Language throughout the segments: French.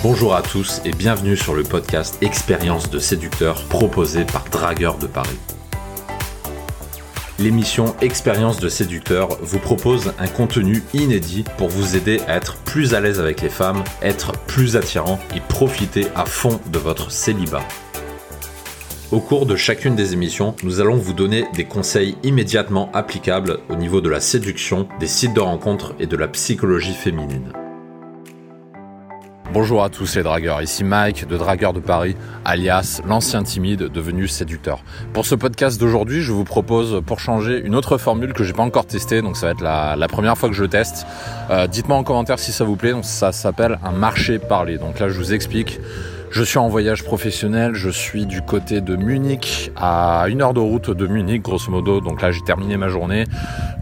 Bonjour à tous et bienvenue sur le podcast Expérience de séducteur proposé par Dragueur de Paris. L'émission Expérience de séducteur vous propose un contenu inédit pour vous aider à être plus à l'aise avec les femmes, être plus attirant et profiter à fond de votre célibat. Au cours de chacune des émissions, nous allons vous donner des conseils immédiatement applicables au niveau de la séduction, des sites de rencontres et de la psychologie féminine. Bonjour à tous les dragueurs, ici Mike de Dragueur de Paris, alias l'ancien timide devenu séducteur. Pour ce podcast d'aujourd'hui, je vous propose pour changer une autre formule que j'ai pas encore testée, donc ça va être la, première fois que je teste. Euh, dites-moi en commentaire si ça vous plaît, donc ça s'appelle un marché parlé. Donc là je vous explique. Je suis en voyage professionnel, je suis du côté de Munich, à une heure de route de Munich, grosso modo. Donc là, j'ai terminé ma journée.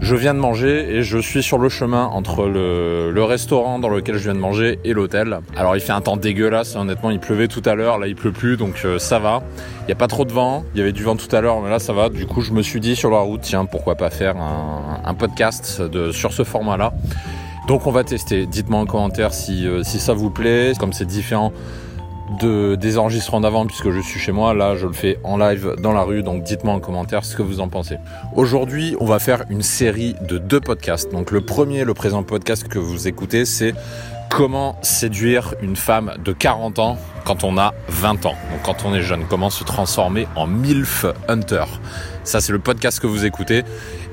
Je viens de manger et je suis sur le chemin entre le, restaurant dans lequel je viens de manger et l'hôtel. Alors, il fait un temps dégueulasse. Honnêtement, il pleuvait tout à l'heure. Là, il pleut plus, donc euh, ça va. Il n'y a pas trop de vent. Il y avait du vent tout à l'heure, mais là, ça va. Du coup, je me suis dit sur la route, tiens, pourquoi pas faire un, podcast de, sur ce format-là. Donc, on va tester. Dites-moi en commentaire si, euh, si ça vous plaît. Comme c'est différent de, des enregistrements d'avant puisque je suis chez moi. Là, je le fais en live dans la rue, donc dites-moi en commentaire ce que vous en pensez. Aujourd'hui, on va faire une série de deux podcasts. Donc le premier, le présent podcast que vous écoutez, c'est comment séduire une femme de 40 ans quand on a 20 ans. Donc quand on est jeune, comment se transformer en MILF Hunter. Ça, c'est le podcast que vous écoutez.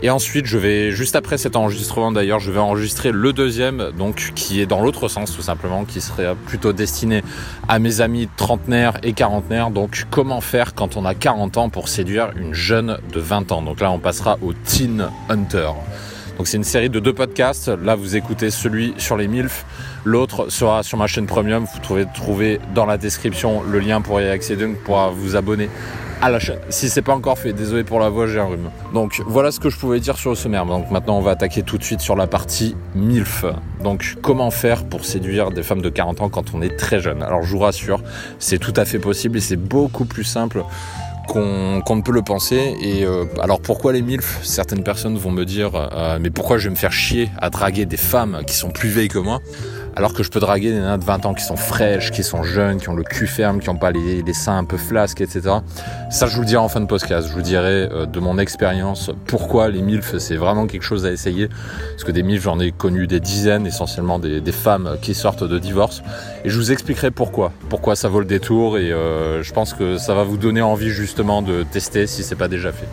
Et ensuite, je vais, juste après cet enregistrement d'ailleurs, je vais enregistrer le deuxième, donc qui est dans l'autre sens tout simplement, qui serait plutôt destiné à mes amis trentenaires et quarantenaires. Donc, comment faire quand on a 40 ans pour séduire une jeune de 20 ans? Donc là, on passera au Teen Hunter. Donc c'est une série de deux podcasts. Là, vous écoutez celui sur les MILF. L'autre sera sur ma chaîne premium. Vous pouvez trouver dans la description le lien pour y accéder, pour vous abonner à la chaîne. Si c'est pas encore fait, désolé pour la voix, j'ai un rhume. Donc voilà ce que je pouvais dire sur le sommaire. Donc maintenant on va attaquer tout de suite sur la partie MILF. Donc comment faire pour séduire des femmes de 40 ans quand on est très jeune? Alors je vous rassure, c'est tout à fait possible et c'est beaucoup plus simple qu'on ne peut le penser. Et euh, alors pourquoi les MILF? Certaines personnes vont me dire euh, mais pourquoi je vais me faire chier à draguer des femmes qui sont plus vieilles que moi? Alors que je peux draguer des nains de 20 ans qui sont fraîches, qui sont jeunes, qui ont le cul ferme, qui n'ont pas les, seins un peu flasques, etc. Ça, je vous le dirai en fin de podcast. Je vous dirai euh, de mon expérience pourquoi les MILF, c'est vraiment quelque chose à essayer. Parce que des MILF, j'en ai connu des dizaines, essentiellement des, femmes qui sortent de divorce. Et je vous expliquerai pourquoi. Pourquoi ça vaut le détour. Et euh, je pense que ça va vous donner envie justement de tester si c'est pas déjà fait.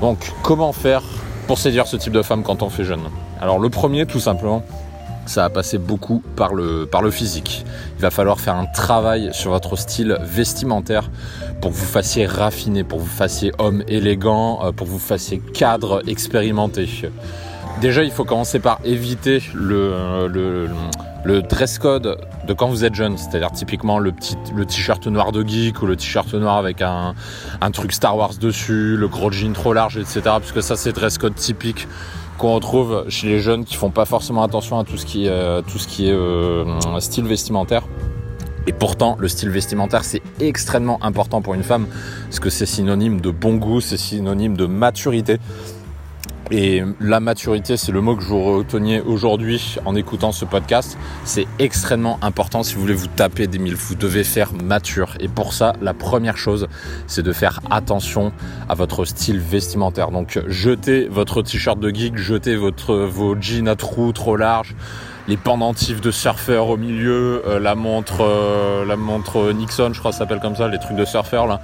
Donc, comment faire pour séduire ce type de femme quand on fait jeune? Alors, le premier, tout simplement, ça va passer beaucoup par le, par le physique. Il va falloir faire un travail sur votre style vestimentaire pour que vous fassiez raffiner, pour que vous fassiez homme élégant, euh, pour que vous fassiez cadre expérimenté. Déjà, il faut commencer par éviter le, le, dress code de quand vous êtes jeune, c'est-à-dire typiquement le petit le t-shirt noir de geek ou le t-shirt noir avec un, un truc Star Wars dessus, le gros jean trop large, etc. Puisque ça, c'est dress code typique qu'on retrouve chez les jeunes qui font pas forcément attention à tout ce qui est, euh, tout ce qui est euh, style vestimentaire. Et pourtant, le style vestimentaire, c'est extrêmement important pour une femme, parce que c'est synonyme de bon goût, c'est synonyme de maturité. Et la maturité, c'est le mot que je vous reteniez aujourd'hui en écoutant ce podcast. C'est extrêmement important si vous voulez vous taper des mille. Vous devez faire mature. Et pour ça, la première chose, c'est de faire attention à votre style vestimentaire. Donc, jetez votre t-shirt de geek, jetez votre, vos jeans à trous trop larges les pendentifs de surfeur au milieu, euh, la montre, euh, la montre Nixon, je crois s'appelle comme ça, les trucs de surfeur là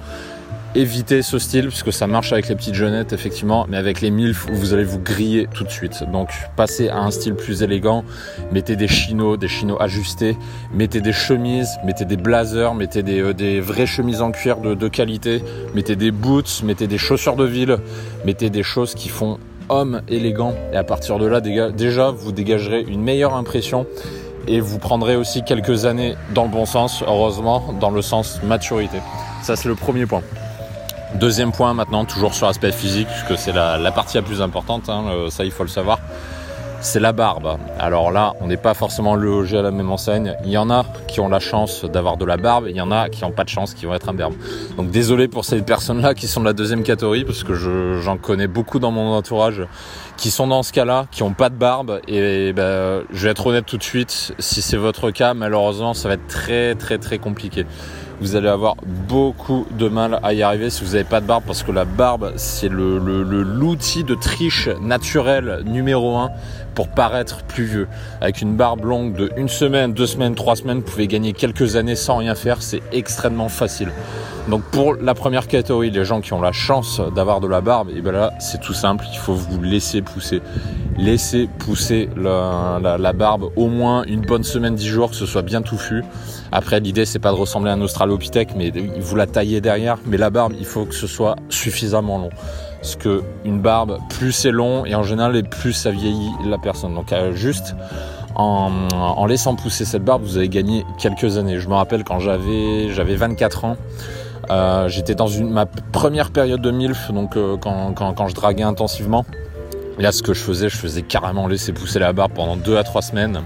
évitez ce style puisque ça marche avec les petites jeunettes effectivement mais avec les milf vous allez vous griller tout de suite. Donc passez à un style plus élégant. Mettez des chinos des chinos ajustés. Mettez des chemises mettez des blazers mettez des, euh, des vraies chemises en cuir de, de, qualité. Mettez des boots mettez des chaussures de ville. Mettez des choses qui font homme élégant. Et à partir de là déjà vous dégagerez une meilleure impression et vous prendrez aussi quelques années dans le bon sens heureusement dans le sens maturité. Ça c'est le premier point Deuxième point maintenant, toujours sur l'aspect physique, puisque c'est la, partie la plus importante, hein, ça il faut le savoir, c'est la barbe. Alors là, on n'est pas forcément logé à la même enseigne. Il y en a qui ont la chance d'avoir de la barbe, il y en a qui n'ont pas de chance, qui vont être imberbes. Donc désolé pour ces personnes-là qui sont de la deuxième catégorie, parce que j'en connais beaucoup dans mon entourage qui sont dans ce cas-là, qui n'ont pas de barbe. Et ben, je vais être honnête tout de suite, si c'est votre cas, malheureusement, ça va être très très très compliqué vous allez avoir beaucoup de mal à y arriver si vous n'avez pas de barbe parce que la barbe c'est le, l'outil de triche naturel numéro un pour paraître plus vieux. Avec une barbe longue de une semaine, deux semaines, trois semaines, vous pouvez gagner quelques années sans rien faire, c'est extrêmement facile. Donc pour la première catégorie, les gens qui ont la chance d'avoir de la barbe, et ben là c'est tout simple, il faut vous laisser pousser. Laissez pousser la, barbe au moins une bonne semaine, dix jours, que ce soit bien touffu. Après l'idée c'est pas de ressembler à un australopithèque, mais vous la taillez derrière. Mais la barbe, il faut que ce soit suffisamment long. Parce que une barbe, plus c'est long et en général, plus ça vieillit la personne. Donc euh, juste en, laissant pousser cette barbe, vous avez gagné quelques années. Je me rappelle quand j'avais j'avais 24 ans. Euh, j'étais dans une, ma première période de MILF, donc euh, quand, quand, je draguais intensivement. Là, ce que je faisais, je faisais carrément laisser pousser la barbe pendant 2 à 3 semaines.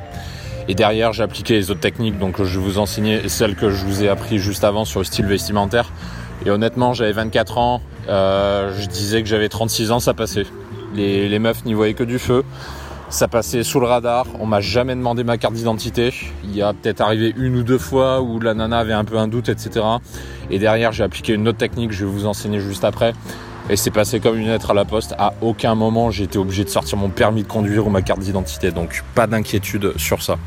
Et derrière, j'ai appliqué les autres techniques, donc je vous enseigner celles que je vous ai appris juste avant sur le style vestimentaire. Et honnêtement, j'avais 24 ans, euh, je disais que j'avais 36 ans, ça passait. Les, meufs n'y voyaient que du feu. Ça passait sous le radar, on m'a jamais demandé ma carte d'identité. Il y a peut-être arrivé une ou deux fois où la nana avait un peu un doute, etc. Et derrière, j'ai appliqué une autre technique, je vais vous enseigner juste après. Et c'est passé comme une lettre à la poste. À aucun moment, j'ai été obligé de sortir mon permis de conduire ou ma carte d'identité. Donc, pas d'inquiétude sur ça.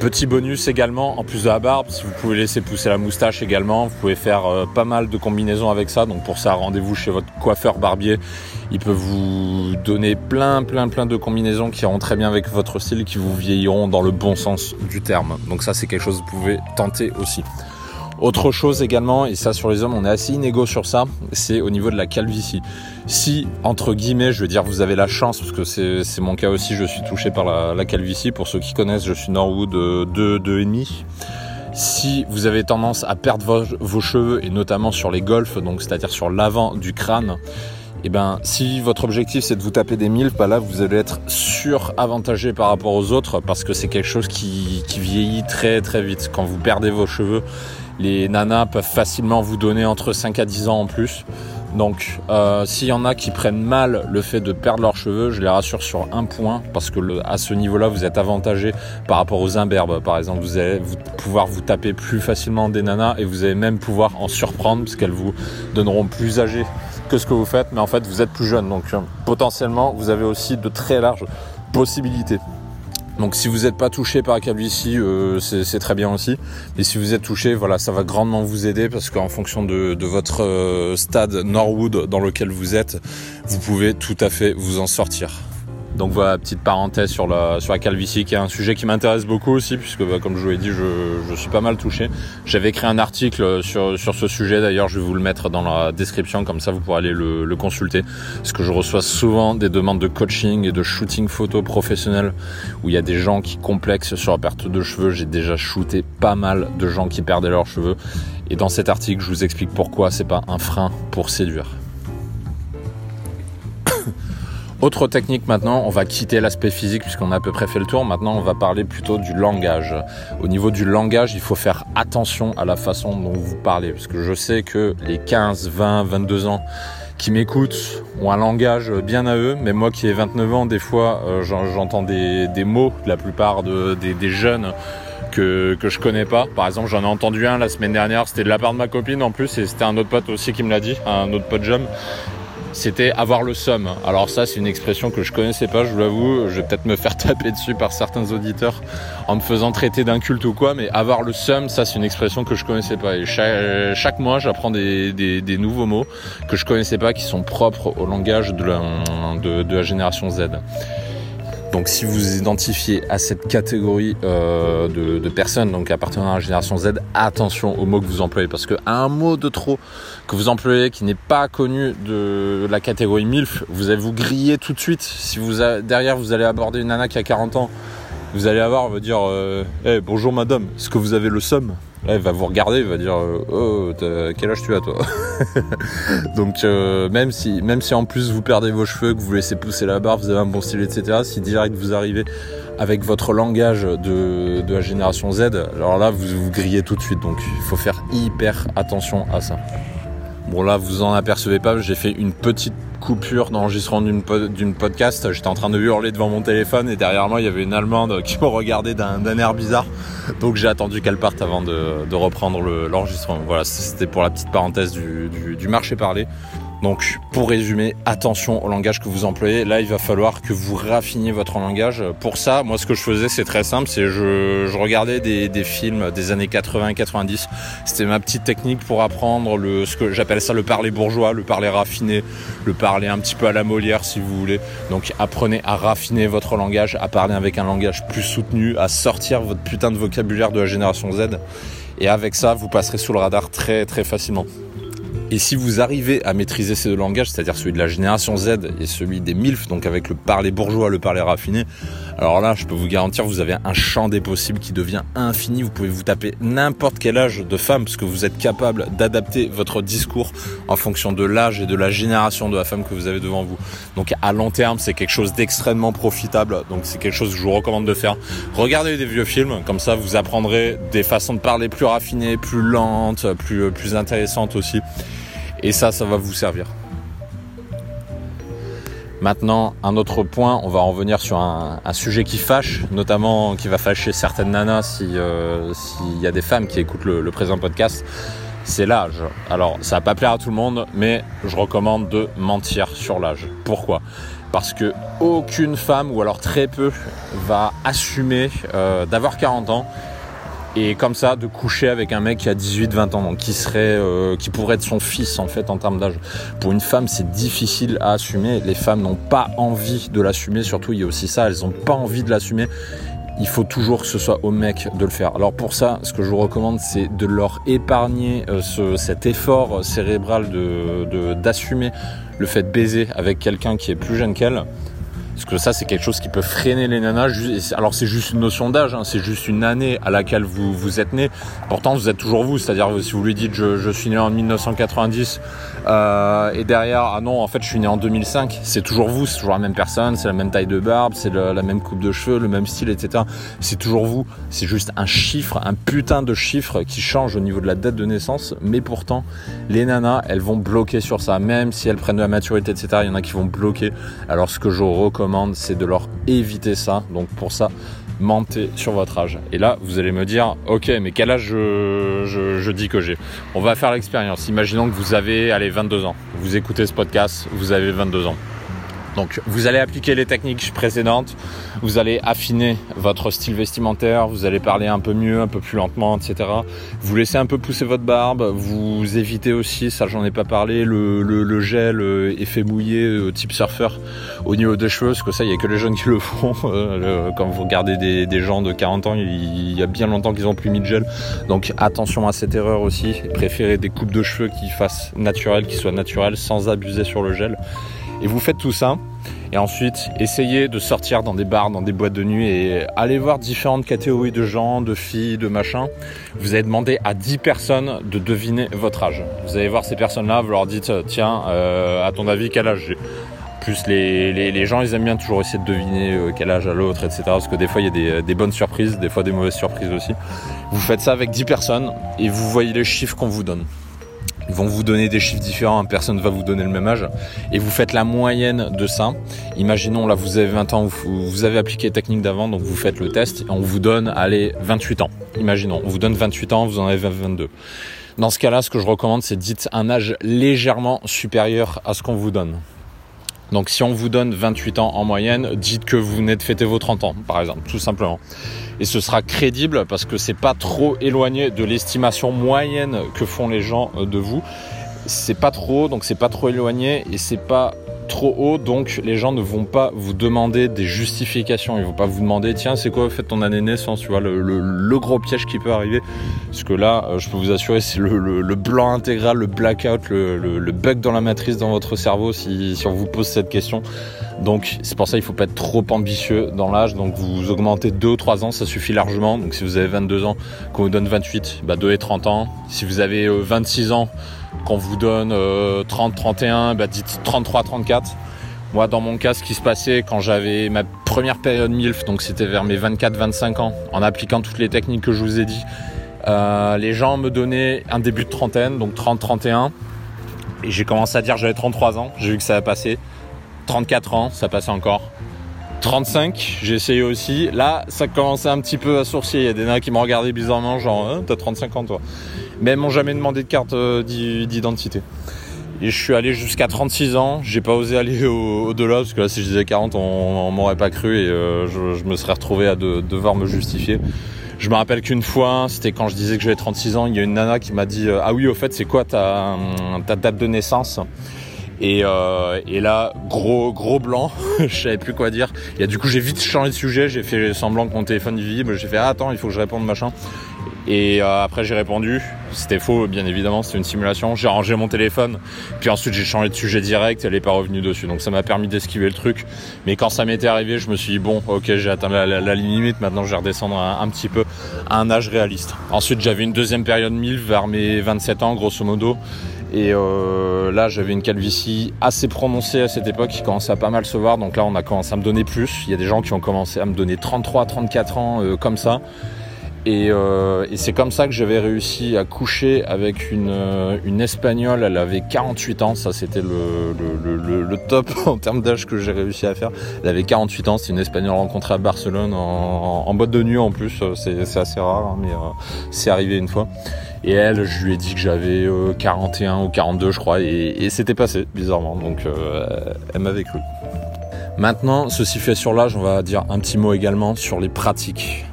Petit bonus également, en plus de la barbe, si vous pouvez laisser pousser la moustache également, vous pouvez faire euh, pas mal de combinaisons avec ça. Donc pour ça, rendez-vous chez votre coiffeur barbier. Il peut vous donner plein, plein, plein de combinaisons qui iront très bien avec votre style, qui vous vieilliront dans le bon sens du terme. Donc ça, c'est quelque chose que vous pouvez tenter aussi. Autre chose également, et ça sur les hommes, on est assez inégaux sur ça, c'est au niveau de la calvitie. Si, entre guillemets, je veux dire, vous avez la chance, parce que c'est mon cas aussi, je suis touché par la, calvitie. Pour ceux qui connaissent, je suis Norwood 2, 2,5. Si vous avez tendance à perdre vos, cheveux, et notamment sur les golfs, donc c'est-à-dire sur l'avant du crâne, et eh ben, si votre objectif c'est de vous taper des milles, bah là vous allez être suravantagé par rapport aux autres parce que c'est quelque chose qui, qui vieillit très très vite. Quand vous perdez vos cheveux, les nanas peuvent facilement vous donner entre 5 à 10 ans en plus. Donc euh, s'il y en a qui prennent mal le fait de perdre leurs cheveux, je les rassure sur un point, parce que à ce niveau-là, vous êtes avantagé par rapport aux imberbes. Par exemple, vous allez pouvoir vous taper plus facilement des nanas et vous allez même pouvoir en surprendre, parce qu'elles vous donneront plus âgées que ce que vous faites, mais en fait vous êtes plus jeune. Donc euh, potentiellement, vous avez aussi de très larges possibilités. Donc si vous n'êtes pas touché par la calvitie, euh, c'est très bien aussi. Mais si vous êtes touché, voilà, ça va grandement vous aider parce qu'en fonction de, votre euh, stade Norwood dans lequel vous êtes, vous pouvez tout à fait vous en sortir. Donc voilà, petite parenthèse sur la, sur la calvitie, qui est un sujet qui m'intéresse beaucoup aussi, puisque bah, comme je vous l'ai dit, je, suis pas mal touché. J'avais écrit un article sur, sur ce sujet, d'ailleurs je vais vous le mettre dans la description, comme ça vous pourrez aller le, le consulter. Parce que je reçois souvent des demandes de coaching et de shooting photo professionnel, où il y a des gens qui complexent sur la perte de cheveux. J'ai déjà shooté pas mal de gens qui perdaient leurs cheveux. Et dans cet article, je vous explique pourquoi c'est pas un frein pour séduire. Autre technique maintenant, on va quitter l'aspect physique puisqu'on a à peu près fait le tour. Maintenant, on va parler plutôt du langage. Au niveau du langage, il faut faire attention à la façon dont vous parlez. Parce que je sais que les 15, 20, 22 ans qui m'écoutent ont un langage bien à eux. Mais moi qui ai 29 ans, des fois, euh, j'entends des, mots, la plupart des, jeunes que, que je connais pas. Par exemple, j'en ai entendu un la semaine dernière, c'était de la part de ma copine en plus, et c'était un autre pote aussi qui me l'a dit, un autre pote jeune c'était avoir le somme. Alors ça, c'est une expression que je connaissais pas, je vous l'avoue. Je vais peut-être me faire taper dessus par certains auditeurs en me faisant traiter d'un culte ou quoi, mais avoir le somme, ça, c'est une expression que je connaissais pas. Et chaque, mois, j'apprends des, nouveaux mots que je connaissais pas, qui sont propres au langage de la génération Z. Donc si vous identifiez à cette catégorie euh, de, personnes, donc appartenant à la génération Z, attention aux mots que vous employez, parce qu'un mot de trop que vous employez qui n'est pas connu de la catégorie MILF, vous allez vous griller tout de suite. Si vous derrière vous allez aborder une nana qui a 40 ans, vous allez avoir, on va dire, euh, bonjour madame, est-ce que vous avez le somme Là, il va vous regarder, il va dire Oh, quel âge tu as toi Donc, même, si, même si en plus vous perdez vos cheveux, que vous laissez pousser la barbe, vous avez un bon style, etc., si direct vous arrivez avec votre langage de, de la génération Z, alors là, vous vous grillez tout de suite. Donc, il faut faire hyper attention à ça. Bon là vous en apercevez pas, j'ai fait une petite coupure d'enregistrement d'une podcast. J'étais en train de hurler devant mon téléphone et derrière moi il y avait une Allemande qui me regardait d'un air bizarre. Donc j'ai attendu qu'elle parte avant de, reprendre l'enregistrement. voilà, c'était pour la petite parenthèse du, du marché parlé. Donc pour résumer, attention au langage que vous employez. Là, il va falloir que vous raffiniez votre langage. Pour ça, moi, ce que je faisais, c'est très simple. C'est je, regardais des, des, films des années 80 et 90. C'était ma petite technique pour apprendre le, ce que j'appelle ça le parler bourgeois, le parler raffiné, le parler un petit peu à la Molière, si vous voulez. Donc apprenez à raffiner votre langage, à parler avec un langage plus soutenu, à sortir votre putain de vocabulaire de la génération Z. Et avec ça, vous passerez sous le radar très très facilement. Et si vous arrivez à maîtriser ces deux langages, c'est-à-dire celui de la génération Z et celui des MILF, donc avec le parler bourgeois, le parler raffiné, alors là, je peux vous garantir, vous avez un champ des possibles qui devient infini. Vous pouvez vous taper n'importe quel âge de femme, parce que vous êtes capable d'adapter votre discours en fonction de l'âge et de la génération de la femme que vous avez devant vous. Donc à long terme, c'est quelque chose d'extrêmement profitable. Donc c'est quelque chose que je vous recommande de faire. Regardez des vieux films, comme ça vous apprendrez des façons de parler plus raffinées, plus lentes, plus, plus intéressantes aussi. Et ça, ça va vous servir. Maintenant, un autre point, on va revenir sur un, sujet qui fâche, notamment qui va fâcher certaines nanas euh, s'il y a des femmes qui écoutent le, présent podcast, c'est l'âge. Alors, ça va pas plaire à tout le monde, mais je recommande de mentir sur l'âge. Pourquoi? Parce que aucune femme, ou alors très peu, va assumer euh, d'avoir 40 ans et comme ça de coucher avec un mec qui a 18-20 ans, donc qui serait, euh, qui pourrait être son fils en fait en termes d'âge. Pour une femme, c'est difficile à assumer. Les femmes n'ont pas envie de l'assumer. Surtout, il y a aussi ça, elles n'ont pas envie de l'assumer. Il faut toujours que ce soit au mec de le faire. Alors pour ça, ce que je vous recommande, c'est de leur épargner euh, ce, cet effort cérébral de d'assumer le fait de baiser avec quelqu'un qui est plus jeune qu'elle. Parce que ça, c'est quelque chose qui peut freiner les nanas. Alors, c'est juste une notion d'âge, hein. c'est juste une année à laquelle vous, vous êtes né. Pourtant, vous êtes toujours vous. C'est-à-dire, si vous lui dites, je, suis né en 1990, euh, et derrière, ah non, en fait, je suis né en 2005, c'est toujours vous, c'est toujours la même personne, c'est la même taille de barbe, c'est la même coupe de cheveux, le même style, etc. C'est toujours vous. C'est juste un chiffre, un putain de chiffre qui change au niveau de la date de naissance. Mais pourtant, les nanas, elles vont bloquer sur ça. Même si elles prennent de la maturité, etc., il y en a qui vont bloquer. Alors, ce que je recommande, c'est de leur éviter ça. Donc pour ça, mentez sur votre âge. Et là, vous allez me dire, ok, mais quel âge je, je dis que j'ai? On va faire l'expérience. Imaginons que vous avez, allez, 22 ans. Vous écoutez ce podcast, vous avez 22 ans. Donc vous allez appliquer les techniques précédentes, vous allez affiner votre style vestimentaire, vous allez parler un peu mieux, un peu plus lentement, etc. Vous laissez un peu pousser votre barbe, vous évitez aussi, ça j'en ai pas parlé, le, gel euh, effet mouillé euh, type surfeur au niveau des cheveux, parce que ça il y a que les jeunes qui le font. Euh, quand vous regardez des, gens de 40 ans, il y a bien longtemps qu'ils ont plus mis de gel. Donc attention à cette erreur aussi, préférez des coupes de cheveux qui fassent naturelles, qui soient naturelles sans abuser sur le gel. Et vous faites tout ça. Et ensuite, essayez de sortir dans des bars, dans des boîtes de nuit et allez voir différentes catégories de gens, de filles, de machins. Vous allez demander à 10 personnes de deviner votre âge. Vous allez voir ces personnes-là, vous leur dites, tiens, euh, à ton avis, quel âge j'ai? Plus les, gens ils aiment bien toujours essayer de deviner euh, quel âge à l'autre etc parce que des fois il y a des, des, bonnes surprises des fois des mauvaises surprises aussi vous faites ça avec 10 personnes et vous voyez les chiffres qu'on vous donne vont vous donner des chiffres différents, personne ne va vous donner le même âge. Et vous faites la moyenne de ça. Imaginons, là, vous avez 20 ans, vous avez appliqué technique d'avant, donc vous faites le test, on vous donne, allez, 28 ans. Imaginons, on vous donne 28 ans, vous en avez 22. Dans ce cas-là, ce que je recommande, c'est dites un âge légèrement supérieur à ce qu'on vous donne. Donc si on vous donne 28 ans en moyenne, dites que vous venez de fêter vos 30 ans, par exemple, tout simplement. Et ce sera crédible parce que c'est pas trop éloigné de l'estimation moyenne que font les gens euh, de vous. C'est pas trop, donc c'est pas trop éloigné et c'est pas trop haut, donc les gens ne vont pas vous demander des justifications. Ils vont pas vous demander, tiens, c'est quoi, fait ton année naissance, tu vois, le, gros piège qui peut arriver. Parce que là, euh, je peux vous assurer, c'est le, blanc intégral, le blackout, le, bug dans la matrice dans votre cerveau si, on vous pose cette question. Donc c'est pour ça qu'il faut pas être trop ambitieux dans l'âge. Donc vous augmentez 2 ou 3 ans, ça suffit largement. Donc si vous avez 22 ans, qu'on vous donne 28, bah 2 et 30 ans. Si vous avez 26 euh, ans, qu'on vous donne 30, 31, bah dites 33, 34. Moi, dans mon cas, ce qui se passait quand j'avais ma première période MILF, donc c'était vers mes 24-25 ans, en appliquant toutes les techniques que je vous ai dit, euh, les gens me donnaient un début de trentaine, donc 30-31. Et j'ai commencé à dire j'avais 33 ans, j'ai vu que ça a passé. 34 ans, ça passe encore. 35, j'ai essayé aussi. Là, ça commençait un petit peu à sourcier. Il y a des nains qui m'ont regardé bizarrement, genre, hein, t'as 35 ans toi. Mais ils m'ont jamais demandé de carte euh, d'identité. Et je suis allé jusqu'à 36 ans. J'ai pas osé aller au-delà parce que là, si je disais 40, on, m'aurait pas cru et euh, je, me serais retrouvé à devoir me justifier. Je me rappelle qu'une fois, c'était quand je disais que j'avais 36 ans, il y a une nana qui m'a dit euh, Ah oui, au fait, c'est quoi ta, date de naissance? Et, et, là, gros gros blanc, je savais plus quoi dire. Et du coup, j'ai vite changé de sujet, j'ai fait semblant que mon téléphone vibre, j'ai fait ah, attends, il faut que je réponde machin. Et euh, après j'ai répondu, c'était faux bien évidemment, c'était une simulation. J'ai rangé mon téléphone, puis ensuite j'ai changé de sujet direct, elle est pas revenue dessus. Donc ça m'a permis d'esquiver le truc. Mais quand ça m'était arrivé, je me suis dit bon, ok, j'ai atteint la, limite. Maintenant je vais redescendre un, petit peu à un âge réaliste. Ensuite j'avais une deuxième période 1000 vers mes 27 ans grosso modo. Et euh, là, j'avais une calvitie assez prononcée à cette époque qui commençait à pas mal se voir. Donc là, on a commencé à me donner plus. Il y a des gens qui ont commencé à me donner 33, 34 ans euh, comme ça. Euh, et, c'est comme ça que j'avais réussi à coucher avec une, une Espagnole. Elle avait 48 ans. Ça, c'était le, top en termes d'âge que j'ai réussi à faire. Elle avait 48 ans. C'est une Espagnole rencontrée à Barcelone en, boîte de nuit en plus. C'est assez rare, hein, mais c'est arrivé une fois. Et elle, je lui ai dit que j'avais 41 euh, ou 42, je crois, et, c'était passé, bizarrement. Donc, euh, elle m'avait cru. Maintenant, ceci fait sur l'âge, on va dire un petit mot également sur les pratiques.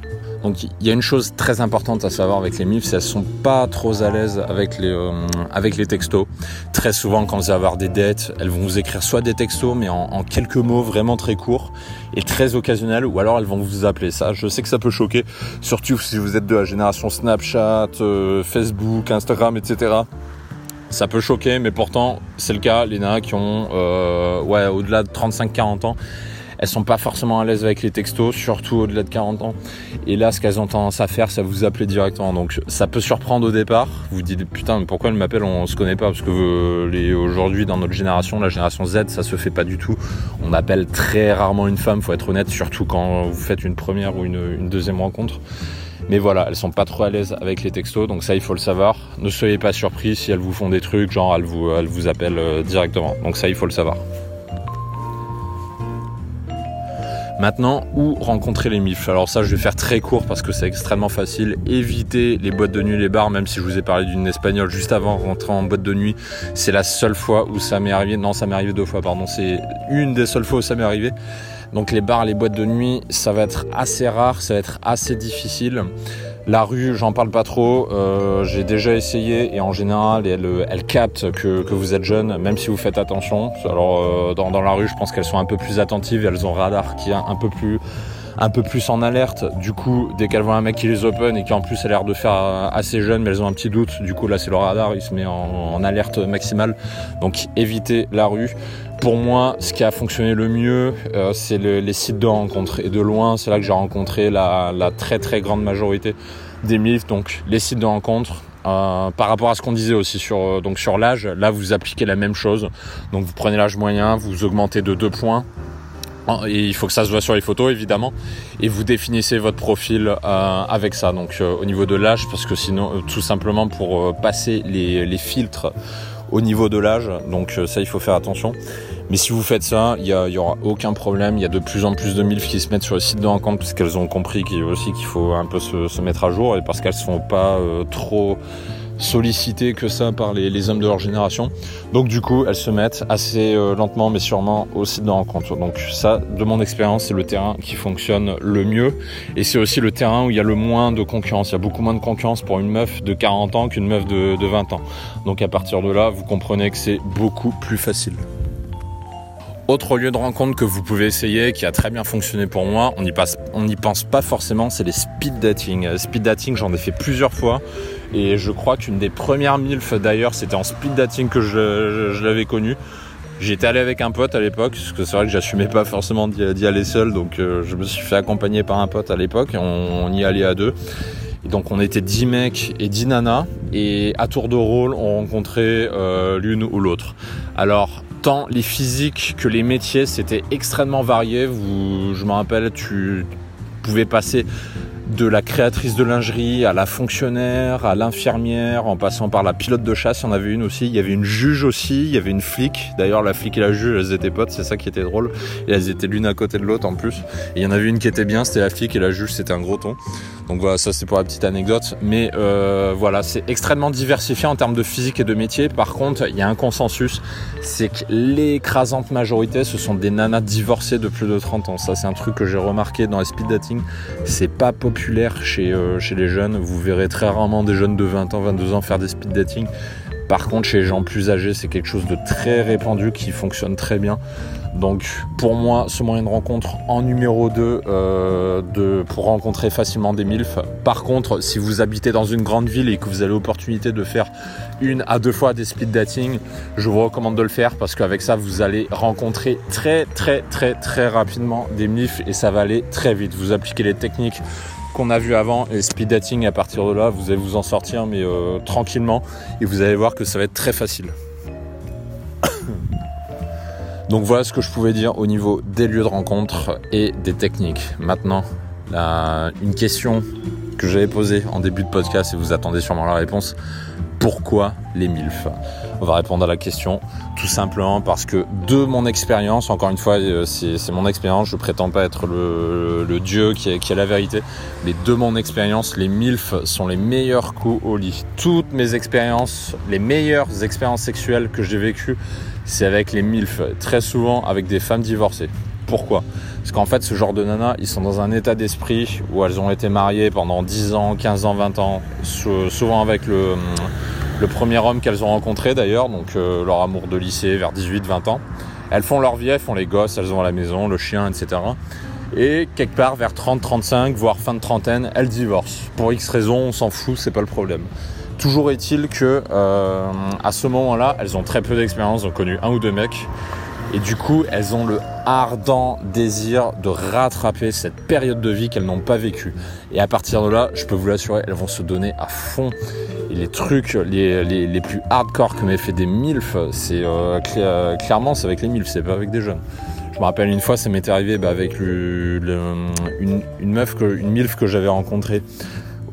Donc il y a une chose très importante à savoir avec les MIF, c'est qu'elles sont pas trop à l'aise avec les euh, avec les textos. Très souvent, quand vous allez avoir des dettes, elles vont vous écrire soit des textos, mais en, quelques mots vraiment très courts et très occasionnels, ou alors elles vont vous appeler. Ça, je sais que ça peut choquer, surtout si vous êtes de la génération Snapchat, euh, Facebook, Instagram, etc ça peut choquer, mais pourtant c'est le cas. Les nanas qui ont euh, ouais, au-delà de 35-40 ans, elles sont pas forcément à l'aise avec les textos, surtout au-delà de 40 ans. Et là, ce qu'elles ont tendance à faire, c'est vous appeler directement. Donc ça peut surprendre au départ. Vous dites putain, pourquoi elle m'appelle On se connaît pas parce que euh, aujourd'hui dans notre génération, la génération Z, ça se fait pas du tout. On appelle très rarement une femme, faut être honnête, surtout quand vous faites une première ou une, deuxième rencontre. Mais voilà, elles sont pas trop à l'aise avec les textos, donc ça il faut le savoir. Ne soyez pas surpris si elles vous font des trucs, genre elles vous, elles vous appellent euh, directement. Donc ça il faut le savoir. Maintenant, où rencontrer les MIF Alors ça, je vais faire très court parce que c'est extrêmement facile. Évitez les boîtes de nuit, les bars, même si je vous ai parlé d'une espagnole juste avant rentrer en boîte de nuit. C'est la seule fois où ça m'est arrivé. Non, ça m'est arrivé deux fois, pardon. C'est une des seules fois où ça m'est arrivé. Donc les bars, les boîtes de nuit, ça va être assez rare, ça va être assez difficile. La rue, j'en parle pas trop. Euh, j'ai déjà essayé et en général, elle, elle capte que, que, vous êtes jeune, même si vous faites attention. Alors euh, dans, dans, la rue, je pense qu'elles sont un peu plus attentives. Elles ont radar qui est un peu plus un peu plus en alerte. Du coup, dès qu'elles voient un mec qui les open et qui en plus a l'air de faire assez jeune, mais elles ont un petit doute, du coup là c'est le radar, il se met en alerte maximale. Donc évitez la rue. Pour moi, ce qui a fonctionné le mieux, euh, c'est les sites de rencontres. Et de loin, c'est là que j'ai rencontré la, très très grande majorité des MILF. Donc les sites de rencontres, euh, par rapport à ce qu'on disait aussi sur euh, donc sur l'âge, là vous appliquez la même chose. Donc vous prenez l'âge moyen, vous augmentez de 2 points. Et il faut que ça se voit sur les photos évidemment et vous définissez votre profil avec ça donc au niveau de l'âge parce que sinon tout simplement pour passer les, les filtres au niveau de l'âge. Donc euh, ça, il faut faire attention. Mais si vous faites ça, il n'y aura aucun problème. Il y a de plus en plus de MILF qui se mettent sur le site de rencontre parce qu'elles ont compris qu'il aussi qu'il faut un peu se, mettre à jour et parce qu'elles ne sont pas euh, trop sollicitées que ça par les, hommes de leur génération. Donc du coup, elles se mettent assez euh, lentement mais sûrement au site de rencontre. Donc ça, de mon expérience, c'est le terrain qui fonctionne le mieux. Et c'est aussi le terrain où il y a le moins de concurrence. Il y a beaucoup moins de concurrence pour une meuf de 40 ans qu'une meuf de, de 20 ans. Donc à partir de là, vous comprenez que c'est beaucoup plus facile. Autre lieu de rencontre que vous pouvez essayer, qui a très bien fonctionné pour moi, on n'y on pense pas forcément, c'est les speed dating. Euh, speed dating, j'en ai fait plusieurs fois. Et je crois qu'une des premières MILF d'ailleurs, c'était en speed dating que je, l'avais connu. J'étais allé avec un pote à l'époque, parce que c'est vrai que j'assumais pas forcément d'y aller seul, donc euh, je me suis fait accompagner par un pote à l'époque, et on, y allait à deux. Et donc on était 10 mecs et 10 nanas, et à tour de rôle, on rencontrait euh, l'une ou l'autre. Alors tant les physiques que les métiers, c'était extrêmement varié. Je me rappelle, tu pouvais passer de la créatrice de lingerie à la fonctionnaire, à l'infirmière, en passant par la pilote de chasse, il y en avait une aussi. Il y avait une juge aussi, il y avait une flic. D'ailleurs, la flic et la juge, elles étaient potes, c'est ça qui était drôle. Et elles étaient l'une à côté de l'autre en plus. Il y en avait une qui était bien, c'était la flic et la juge, c'était un gros ton. Donc voilà, ça c'est pour la petite anecdote. Mais euh, voilà, c'est extrêmement diversifié en termes de physique et de métier. Par contre, il y a un consensus, c'est que l'écrasante majorité, ce sont des nanas divorcées de plus de 30 ans. Ça c'est un truc que j'ai remarqué dans les speed dating. C'est pas populaire chez, euh, chez les jeunes. Vous verrez très rarement des jeunes de 20 ans, 22 ans faire des speed dating. Par contre, chez les gens plus âgés, c'est quelque chose de très répandu qui fonctionne très bien. Donc pour moi, ce moyen de rencontre en numéro 2 euh, pour rencontrer facilement des MILF. Par contre, si vous habitez dans une grande ville et que vous avez l'opportunité de faire une à deux fois des speed dating, je vous recommande de le faire parce qu'avec ça, vous allez rencontrer très très très très rapidement des MILF et ça va aller très vite. Vous appliquez les techniques qu'on a vu avant et speed dating à partir de là, vous allez vous en sortir mais euh, tranquillement et vous allez voir que ça va être très facile. Donc voilà ce que je pouvais dire au niveau des lieux de rencontre et des techniques. Maintenant, une question que j'avais posée en début de podcast et vous attendez sûrement la réponse. Pourquoi les MILF On va répondre à la question tout simplement parce que de mon expérience, encore une fois, euh, c'est mon expérience, je prétends pas être le, dieu qui est, la vérité, mais de mon expérience, les MILF sont les meilleurs coups au lit. Toutes mes expériences, les meilleures expériences sexuelles que j'ai vécues, c'est avec les MILF, très souvent avec des femmes divorcées. Pourquoi Parce qu'en fait, ce genre de nanas, ils sont dans un état d'esprit où elles ont été mariées pendant 10 ans, 15 ans, 20 ans, souvent avec le, le premier homme qu'elles ont rencontré d'ailleurs, donc euh, leur amour de lycée vers 18-20 ans. Elles font leur vie, elles font les gosses, elles ont la maison, le chien, etc. Et quelque part vers 30-35, voire fin de trentaine, elles divorcent. Pour X raisons, on s'en fout, c'est pas le problème. Toujours est-il que euh, à ce moment-là, elles ont très peu d'expérience, ont connu un ou deux mecs, et du coup, elles ont le ardent désir de rattraper cette période de vie qu'elles n'ont pas vécue. Et à partir de là, je peux vous l'assurer, elles vont se donner à fond. Et les trucs les, les, plus hardcore que m'ait fait des MILF, c'est euh, clairement c'est avec les MILF, c'est pas avec des jeunes. Je me rappelle une fois, ça m'était arrivé bah, avec une, une, meuf, une MILF que j'avais rencontrée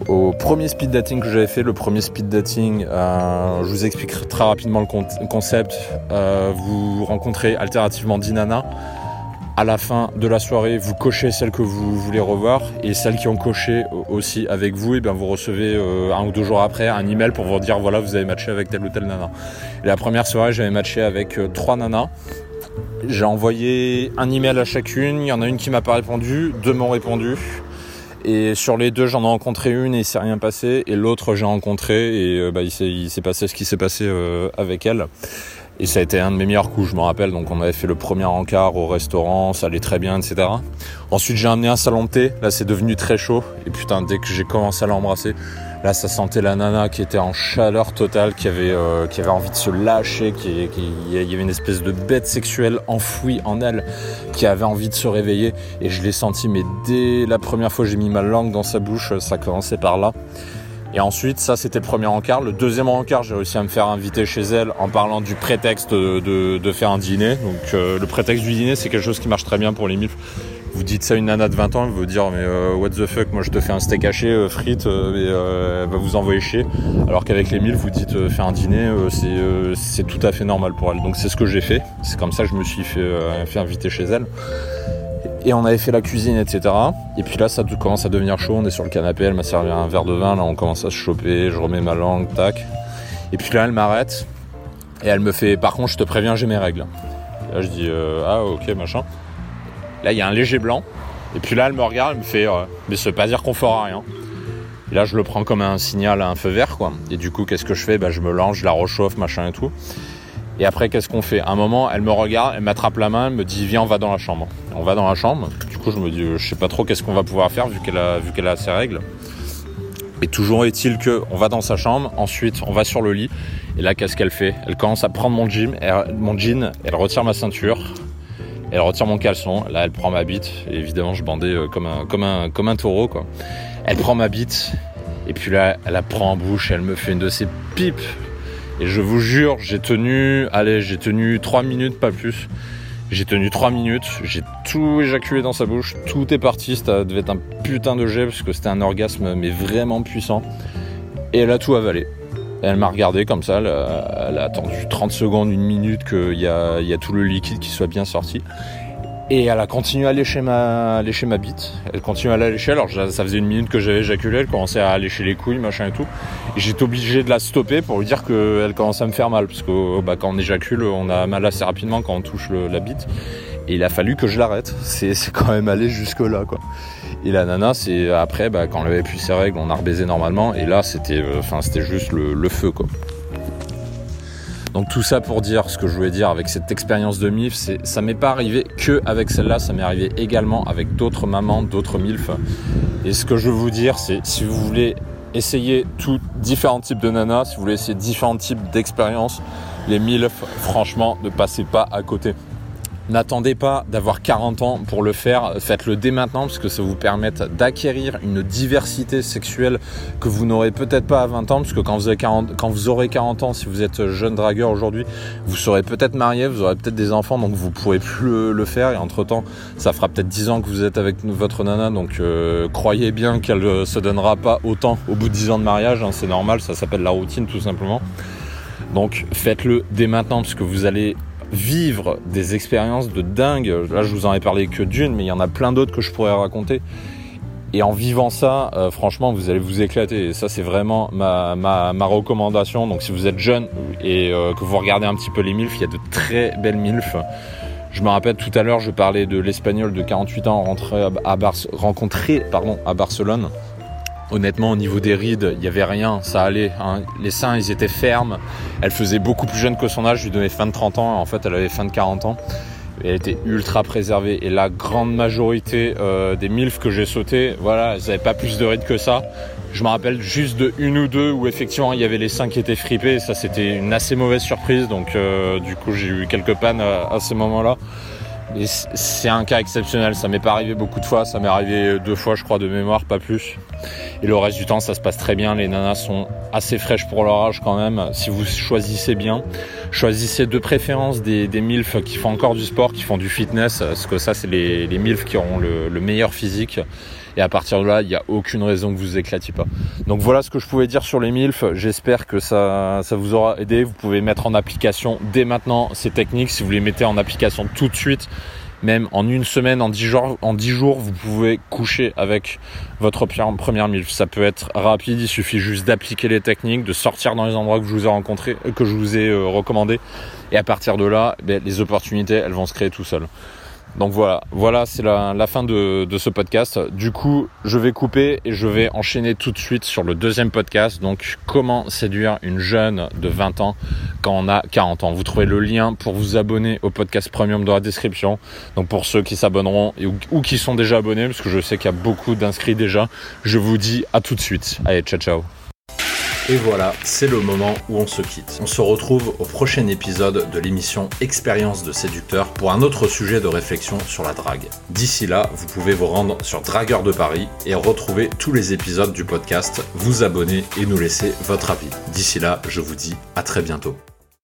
au premier speed dating que j'avais fait, le premier speed dating, euh, je vous explique très rapidement le concept. Euh, vous rencontrez alternativement Dinana. À la fin de la soirée, vous cochez celles que vous voulez revoir et celles qui ont coché aussi avec vous, et eh bien vous recevez euh, un ou deux jours après un email pour vous dire voilà vous avez matché avec telle ou telle nana. La première soirée, j'avais matché avec trois nanas. J'ai envoyé un email à chacune. Il y en a une qui m'a pas répondu, deux m'ont répondu. Et sur les deux, j'en ai rencontré une et il s'est rien passé. Et l'autre, j'ai rencontré et euh, bah, il s'est passé ce qui s'est passé euh, avec elle. Et ça a été un de mes meilleurs coups, je me rappelle. Donc on avait fait le premier encart au restaurant, ça allait très bien, etc. Ensuite j'ai amené un salon de thé, là c'est devenu très chaud. Et putain, dès que j'ai commencé à l'embrasser, Là, ça sentait la nana qui était en chaleur totale, qui avait, euh, qui avait envie de se lâcher, qui, il y avait une espèce de bête sexuelle enfouie en elle, qui avait envie de se réveiller. Et je l'ai senti, mais dès la première fois j'ai mis ma langue dans sa bouche, ça commençait par là. Et ensuite, ça c'était le premier encart. Le deuxième encart, j'ai réussi à me faire inviter chez elle en parlant du prétexte de, de, faire un dîner. Donc euh, le prétexte du dîner, c'est quelque chose qui marche très bien pour les MILF vous dites ça à une nana de 20 ans, elle va vous dire mais euh, what the fuck, moi je te fais un steak haché, euh, frites, euh, et elle va vous envoyer chier. Alors qu'avec les mille, vous dites faire un dîner, c'est tout à fait normal pour elle. Donc c'est ce que j'ai fait. C'est comme ça que je me suis fait, fait inviter chez elle. Et on avait fait la cuisine, etc. Et puis là, ça commence à devenir chaud. On est sur le canapé. Elle m'a servi un verre de vin. Là, on commence à se choper. Je remets ma langue, tac. Et puis là, elle m'arrête. Et elle me fait Par contre, je te préviens, j'ai mes règles. là, je dis euh, Ah, ok, machin. Là, il y a un léger blanc. Et puis là, elle me regarde. Elle me fait euh, Mais ça veut pas dire qu'on fera rien. Là, je le prends comme un signal, un feu vert, quoi. Et du coup, qu'est-ce que je fais? Bah, Je me lance, je la rechauffe, machin et tout. Et après, qu'est-ce qu'on fait? À un moment, elle me regarde, elle m'attrape la main, elle me dit Viens, on va dans la chambre. On va dans la chambre. Du coup, je me dis Je sais pas trop qu'est-ce qu'on va pouvoir faire vu qu'elle a, vu a ses règles. Et toujours est-il que on va dans sa chambre, ensuite on va sur le lit, et là qu'est-ce qu'elle fait? Elle commence à prendre mon jean, elle, mon jean, elle retire ma ceinture, elle retire mon caleçon, là elle prend ma bite, et évidemment je bandais euh, comme un, comme un, comme un taureau quoi. Elle prend ma bite, et puis là elle la prend en bouche, elle me fait une de ses pipes et je vous jure, j'ai tenu, allez, j'ai tenu 3 minutes, pas plus. J'ai tenu 3 minutes, j'ai tout éjaculé dans sa bouche, tout est parti, ça devait être un putain de jet parce que c'était un orgasme mais vraiment puissant. Et elle a tout avalé. elle m'a regardé comme ça, elle a, attendu 30 secondes, une minute qu'il y a, y a tout le liquide qui soit bien sorti. Et elle a continué à ma, lécher ma bite. Elle continue à la lécher. Alors ça faisait une minute que j'avais éjaculé. Elle commençait à lécher les couilles, machin et tout. Et j'étais obligé de la stopper pour lui dire qu'elle commençait à me faire mal. Parce que bah, quand on éjacule, on a mal assez rapidement quand on touche la bite. Et il a fallu que je l'arrête. C'est quand même allé jusque là, quoi. Et la nana, c'est après, bah, quand elle avait plus ses règles, on a rebaisé normalement. Et là, c'était, euh, c'était juste le, le feu, quoi. Donc tout ça pour dire ce que je voulais dire avec cette expérience de MILF, c'est ça m'est pas arrivé que avec celle-là, ça m'est arrivé également avec d'autres mamans, d'autres MILF. Et ce que je veux vous dire, c'est si vous voulez essayer tous différents types de nanas, si vous voulez essayer différents types d'expériences, les MILF, franchement, ne passez pas à côté. N'attendez pas d'avoir 40 ans pour le faire, faites-le dès maintenant parce que ça vous permet d'acquérir une diversité sexuelle que vous n'aurez peut-être pas à 20 ans parce que quand vous, avez 40, quand vous aurez 40 ans, si vous êtes jeune dragueur aujourd'hui, vous serez peut-être marié, vous aurez peut-être des enfants donc vous pourrez plus le, faire. Et entre temps ça fera peut-être 10 ans que vous êtes avec votre nana donc euh, croyez bien qu'elle euh, se donnera pas autant au bout de 10 ans de mariage, hein, c'est normal, ça s'appelle la routine tout simplement. Donc faites-le dès maintenant parce que vous allez vivre des expériences de dingue. Là, je vous en ai parlé que d'une, mais il y en a plein d'autres que je pourrais raconter. Et en vivant ça, euh, franchement, vous allez vous éclater. Et ça, c'est vraiment ma, ma, ma, recommandation. Donc, si vous êtes jeune et euh, que vous regardez un petit peu les MILF, il y a de très belles MILF. Je me rappelle tout à l'heure, je parlais de l'espagnol de 48 ans rentré à, rencontré pardon, à Barcelone. Honnêtement, au niveau des rides, il n'y avait rien, ça allait. Hein. Les seins, ils étaient fermes. Elle faisait beaucoup plus jeune que son âge, je lui donnais fin de 30 ans. En fait, elle avait fin de 40 ans. Elle était ultra préservée. Et la grande majorité euh, des MILF que j'ai sauté, voilà, elles n'avaient pas plus de rides que ça. Je me rappelle juste de une ou deux où effectivement il y avait les seins qui étaient fripés. Ça, c'était une assez mauvaise surprise. Donc, euh, du coup, j'ai eu quelques pannes à, à ces moments-là c'est un cas exceptionnel, ça m'est pas arrivé beaucoup de fois, ça m'est arrivé deux fois je crois de mémoire, pas plus. Et le reste du temps ça se passe très bien, les nanas sont assez fraîches pour leur âge quand même, si vous choisissez bien. Choisissez de préférence des, des MILF qui font encore du sport, qui font du fitness, parce que ça c'est les, les MILF qui auront le, le meilleur physique. Et à partir de là, il n'y a aucune raison que vous éclatiez pas. Donc voilà ce que je pouvais dire sur les MILF. J'espère que ça, ça vous aura aidé. Vous pouvez mettre en application dès maintenant ces techniques. Si vous les mettez en application tout de suite, même en une semaine, en dix jours, en dix jours, vous pouvez coucher avec votre première MILF. Ça peut être rapide, il suffit juste d'appliquer les techniques, de sortir dans les endroits que je vous ai rencontrés, que je vous ai euh, recommandés. Et à partir de là, ben, les opportunités, elles vont se créer tout seules. Donc voilà, voilà, c'est la, fin de, ce podcast. Du coup, je vais couper et je vais enchaîner tout de suite sur le deuxième podcast. Donc, comment séduire une jeune de 20 ans quand on a 40 ans? Vous trouvez le lien pour vous abonner au podcast premium dans la description. Donc pour ceux qui s'abonneront ou, ou qui sont déjà abonnés, parce que je sais qu'il y a beaucoup d'inscrits déjà, je vous dis à tout de suite. Allez, ciao ciao. Et voilà, c'est le moment où on se quitte. On se retrouve au prochain épisode de l'émission Expérience de séducteur pour un autre sujet de réflexion sur la drague. D'ici là, vous pouvez vous rendre sur Dragueur de Paris et retrouver tous les épisodes du podcast, vous abonner et nous laisser votre avis. D'ici là, je vous dis à très bientôt.